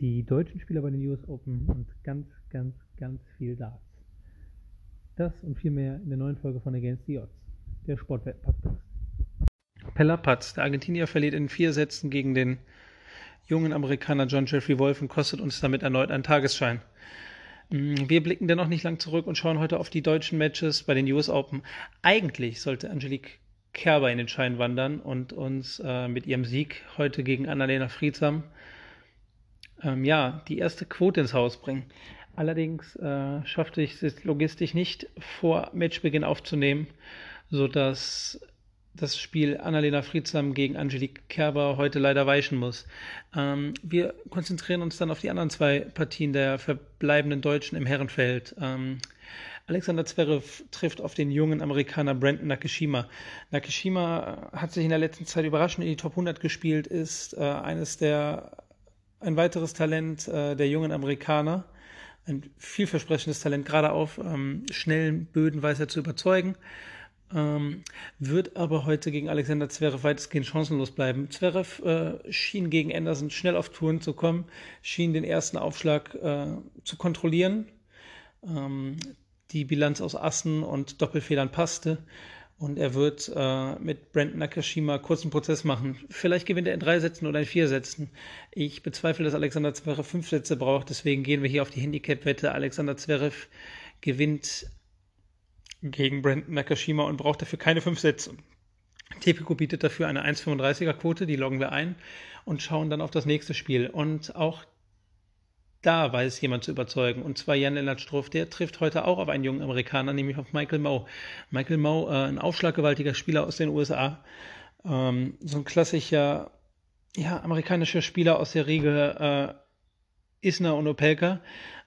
die deutschen Spieler bei den US Open und ganz, ganz, ganz viel Darts. Das und viel mehr in der neuen Folge von Against the Odds, der Sportwetten-Podcast. Pella Patz, der Argentinier, verliert in vier Sätzen gegen den jungen Amerikaner John Jeffrey Wolf und kostet uns damit erneut einen Tagesschein. Mm, wir blicken dennoch nicht lang zurück und schauen heute auf die deutschen Matches bei den US Open. Eigentlich sollte Angelique Kerber in den Schein wandern und uns äh, mit ihrem Sieg heute gegen Annalena Friedsam ähm, ja, die erste Quote ins Haus bringen. Allerdings äh, schaffte ich es logistisch nicht vor Matchbeginn aufzunehmen, sodass das Spiel Annalena Friedsam gegen Angelique Kerber heute leider weichen muss. Ähm, wir konzentrieren uns dann auf die anderen zwei Partien der verbleibenden Deutschen im Herrenfeld. Ähm, Alexander Zverev trifft auf den jungen Amerikaner Brandon Nakashima. Nakashima hat sich in der letzten Zeit überraschend in die Top 100 gespielt, ist äh, eines der ein weiteres Talent äh, der jungen Amerikaner. Ein vielversprechendes Talent, gerade auf ähm, schnellen Böden weiß er zu überzeugen. Ähm, wird aber heute gegen Alexander Zverev weitestgehend chancenlos bleiben. Zverev äh, schien gegen Anderson schnell auf Touren zu kommen, schien den ersten Aufschlag äh, zu kontrollieren. Ähm, die Bilanz aus Assen und Doppelfedern passte. Und er wird äh, mit Brandon Nakashima kurzen Prozess machen. Vielleicht gewinnt er in drei Sätzen oder in vier Sätzen. Ich bezweifle, dass Alexander Zverev fünf Sätze braucht. Deswegen gehen wir hier auf die Handicap-Wette. Alexander Zverev gewinnt gegen Brandon Nakashima und braucht dafür keine fünf Sätze. Tepico bietet dafür eine 1,35er Quote, die loggen wir ein und schauen dann auf das nächste Spiel. Und auch da weiß jemand zu überzeugen. Und zwar Jan-Lennart Struff, der trifft heute auch auf einen jungen Amerikaner, nämlich auf Michael Moe. Michael Moe, äh, ein aufschlaggewaltiger Spieler aus den USA. Ähm, so ein klassischer, ja, amerikanischer Spieler aus der Riege äh, Isner und Opelka,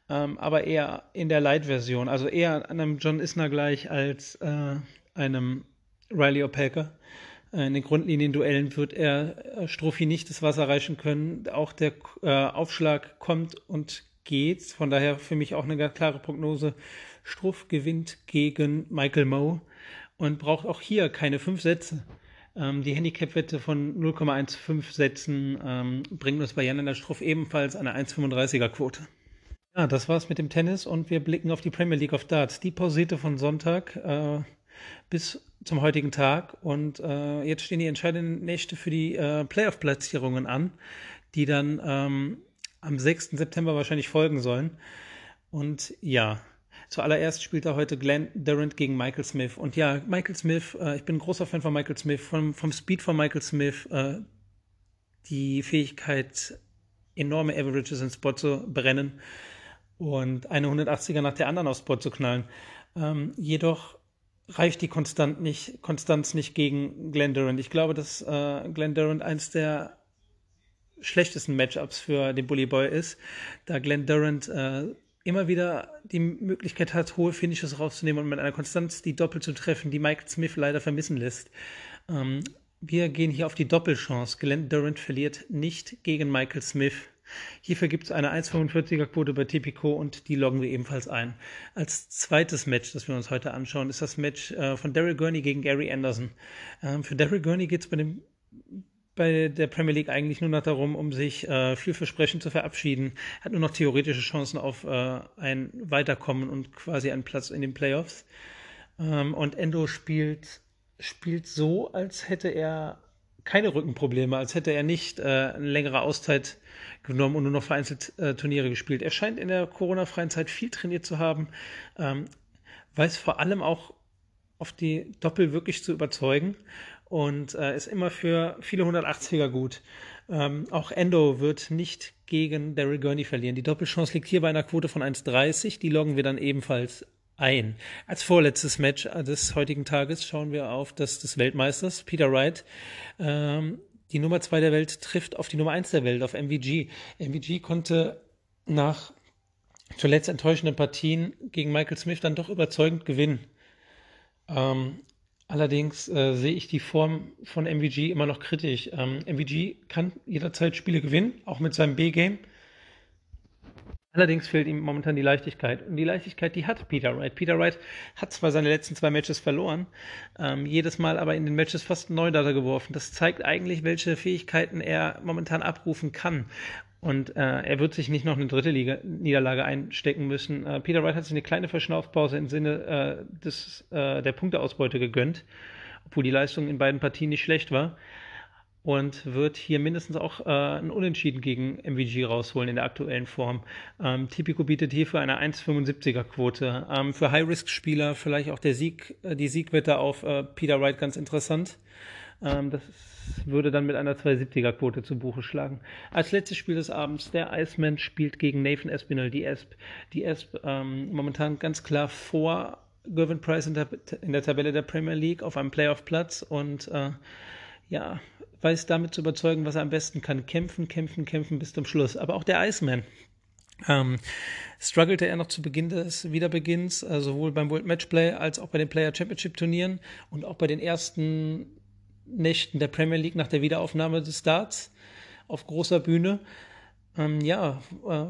ähm, aber eher in der Light-Version, also eher einem John Isner gleich als äh, einem Riley Opelka. Äh, in den Grundlinien-Duellen wird er äh, Strophi nicht das Wasser reichen können. Auch der äh, Aufschlag kommt und geht. Von daher für mich auch eine ganz klare Prognose. Struff gewinnt gegen Michael Moe und braucht auch hier keine fünf Sätze. Ähm, die Handicap-Wette von 0,15 Sätzen ähm, bringt uns bei Jan in der Struff ebenfalls eine 1,35er Quote. Ja, das war's mit dem Tennis und wir blicken auf die Premier League of Darts. Die pausierte von Sonntag äh, bis zum heutigen Tag. Und äh, jetzt stehen die entscheidenden Nächte für die äh, Playoff-Platzierungen an, die dann ähm, am 6. September wahrscheinlich folgen sollen. Und ja, zuallererst spielt da heute Glenn Durant gegen Michael Smith. Und ja, Michael Smith, äh, ich bin ein großer Fan von Michael Smith, vom, vom Speed von Michael Smith, äh, die Fähigkeit, enorme Averages ins Spot zu brennen und eine 180er nach der anderen aufs Spot zu knallen. Ähm, jedoch reicht die Konstant nicht, Konstanz nicht gegen Glenn Durant. Ich glaube, dass äh, Durant eins der schlechtesten Matchups für den Bully Boy ist, da Glenn Durant äh, immer wieder die Möglichkeit hat, hohe Finishes rauszunehmen und mit einer Konstanz die Doppel zu treffen, die Michael Smith leider vermissen lässt. Ähm, wir gehen hier auf die Doppelchance. Glenn Durant verliert nicht gegen Michael Smith. Hierfür gibt es eine 1,45er Quote bei Tipico und die loggen wir ebenfalls ein. Als zweites Match, das wir uns heute anschauen, ist das Match äh, von Daryl Gurney gegen Gary Anderson. Ähm, für Daryl Gurney geht es bei bei der Premier League eigentlich nur noch darum, um sich äh, vielversprechend zu verabschieden. Er hat nur noch theoretische Chancen auf äh, ein Weiterkommen und quasi einen Platz in den Playoffs. Ähm, und Endo spielt, spielt so, als hätte er keine Rückenprobleme, als hätte er nicht äh, eine längere Auszeit genommen und nur noch vereinzelt äh, Turniere gespielt. Er scheint in der Corona-freien Zeit viel trainiert zu haben, ähm, weiß vor allem auch auf die Doppel wirklich zu überzeugen und äh, ist immer für viele 180er gut. Ähm, auch Endo wird nicht gegen Daryl Gurney verlieren. Die Doppelchance liegt hier bei einer Quote von 1,30. Die loggen wir dann ebenfalls ein. Als vorletztes Match des heutigen Tages schauen wir auf das des Weltmeisters, Peter Wright. Ähm, die Nummer 2 der Welt trifft auf die Nummer 1 der Welt, auf MVG. MVG konnte nach zuletzt enttäuschenden Partien gegen Michael Smith dann doch überzeugend gewinnen. Ähm, allerdings äh, sehe ich die Form von MVG immer noch kritisch. Ähm, MVG kann jederzeit Spiele gewinnen, auch mit seinem B-Game. Allerdings fehlt ihm momentan die Leichtigkeit. Und die Leichtigkeit, die hat Peter Wright. Peter Wright hat zwar seine letzten zwei Matches verloren, ähm, jedes Mal aber in den Matches fast neu Neudata geworfen. Das zeigt eigentlich, welche Fähigkeiten er momentan abrufen kann. Und äh, er wird sich nicht noch eine dritte Liga Niederlage einstecken müssen. Äh, Peter Wright hat sich eine kleine Verschnaufpause im Sinne äh, des, äh, der Punkteausbeute gegönnt, obwohl die Leistung in beiden Partien nicht schlecht war. Und wird hier mindestens auch äh, ein Unentschieden gegen MVG rausholen in der aktuellen Form. Ähm, Tipico bietet hierfür eine 1,75er Quote. Ähm, für High-Risk-Spieler vielleicht auch der Sieg, äh, die Siegwette auf äh, Peter Wright ganz interessant. Ähm, das würde dann mit einer 270er-Quote zu Buche schlagen. Als letztes Spiel des Abends, der Iceman spielt gegen Nathan Espinel, die Esp. Die Esp ähm, momentan ganz klar vor Gervin Price in der, in der, Tabelle der Premier League auf einem Playoff-Platz und äh, ja, weiß damit zu überzeugen, was er am besten kann. Kämpfen, kämpfen, kämpfen bis zum Schluss. Aber auch der Iceman ähm, struggelte er noch zu Beginn des Wiederbeginns, äh, sowohl beim World Matchplay als auch bei den Player Championship Turnieren und auch bei den ersten Nächten der Premier League nach der Wiederaufnahme des Starts auf großer Bühne. Ähm, ja, äh,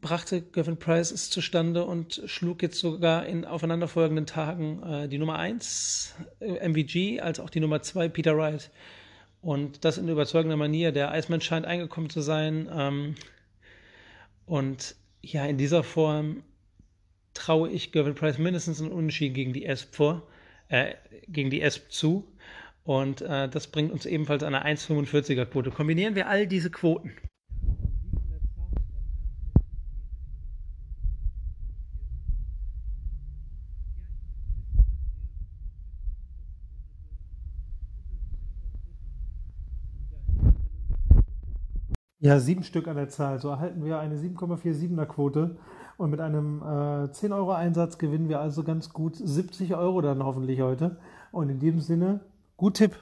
brachte Gavin Price es zustande und schlug jetzt sogar in aufeinanderfolgenden Tagen äh, die Nummer 1 äh, MVG als auch die Nummer 2 Peter Wright. Und das in überzeugender Manier. Der Iceman scheint eingekommen zu sein. Ähm, und ja, in dieser Form traue ich Gavin Price mindestens einen Unentschieden gegen die Esp vor, äh, gegen die Esp zu. Und äh, das bringt uns ebenfalls eine 1,45er Quote. Kombinieren wir all diese Quoten. Ja, sieben Stück an der Zahl. So erhalten wir eine 7,47er Quote. Und mit einem äh, 10 Euro Einsatz gewinnen wir also ganz gut 70 Euro dann hoffentlich heute. Und in diesem Sinne Gut Tipp.